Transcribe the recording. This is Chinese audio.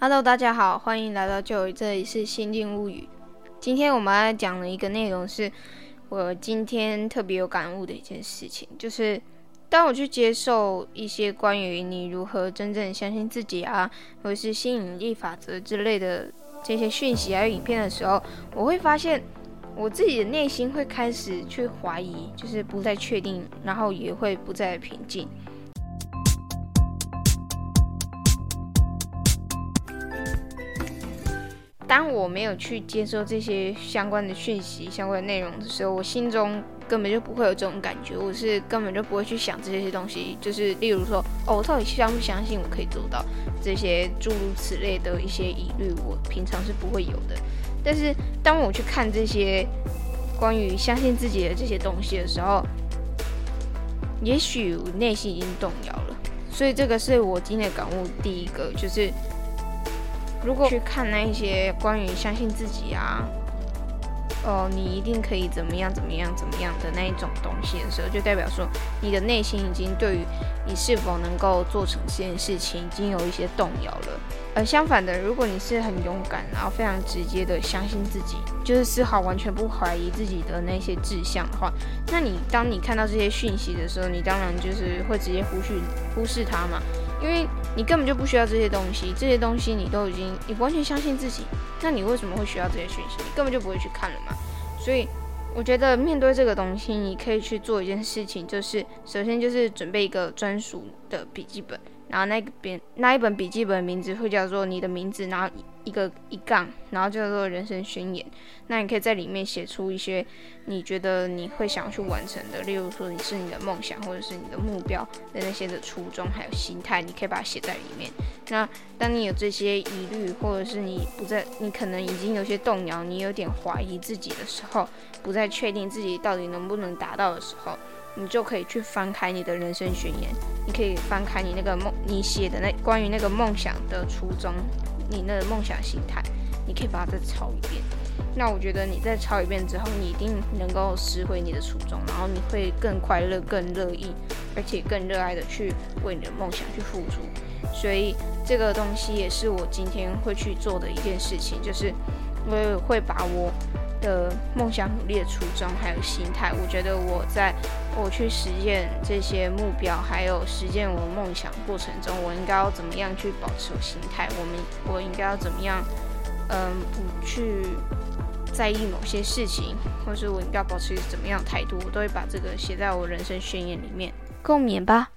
Hello，大家好，欢迎来到旧语，这里是心境物语。今天我们要讲的一个内容是我今天特别有感悟的一件事情，就是当我去接受一些关于你如何真正相信自己啊，或者是吸引力法则之类的这些讯息还有影片的时候，我会发现我自己的内心会开始去怀疑，就是不再确定，然后也会不再平静。当我没有去接受这些相关的讯息、相关的内容的时候，我心中根本就不会有这种感觉，我是根本就不会去想这些东西。就是例如说，哦，我到底相不相信我可以做到这些诸如此类的一些疑虑，我平常是不会有的。但是当我去看这些关于相信自己的这些东西的时候，也许我内心已经动摇了。所以这个是我今天的感悟，第一个就是。如果去看那一些关于相信自己啊，哦，你一定可以怎么样怎么样怎么样的那一种东西的时候，就代表说你的内心已经对于你是否能够做成这件事情已经有一些动摇了。而相反的，如果你是很勇敢，然后非常直接的相信自己，就是丝毫完全不怀疑自己的那些志向的话，那你当你看到这些讯息的时候，你当然就是会直接忽视忽视它嘛。因为你根本就不需要这些东西，这些东西你都已经，你完全相信自己，那你为什么会需要这些讯息？你根本就不会去看了嘛。所以我觉得面对这个东西，你可以去做一件事情，就是首先就是准备一个专属的笔记本。然后那边那一本笔记本名字会叫做你的名字，然后一个一杠，然后叫做人生宣言。那你可以在里面写出一些你觉得你会想要去完成的，例如说你是你的梦想或者是你的目标的那些的初衷还有心态，你可以把它写在里面。那当你有这些疑虑，或者是你不再，你可能已经有些动摇，你有点怀疑自己的时候，不再确定自己到底能不能达到的时候。你就可以去翻开你的人生宣言，你可以翻开你那个梦，你写的那关于那个梦想的初衷，你那个梦想心态，你可以把它再抄一遍。那我觉得你再抄一遍之后，你一定能够拾回你的初衷，然后你会更快乐、更乐意，而且更热爱的去为你的梦想去付出。所以这个东西也是我今天会去做的一件事情，就是我会把我。的梦想、努力的初衷，还有心态，我觉得我在我去实现这些目标，还有实现我梦想过程中，我应该要怎么样去保持我心态？我们我应该要怎么样？嗯，不去在意某些事情，或是我应该保持怎么样态度？我都会把这个写在我人生宣言里面。共勉吧。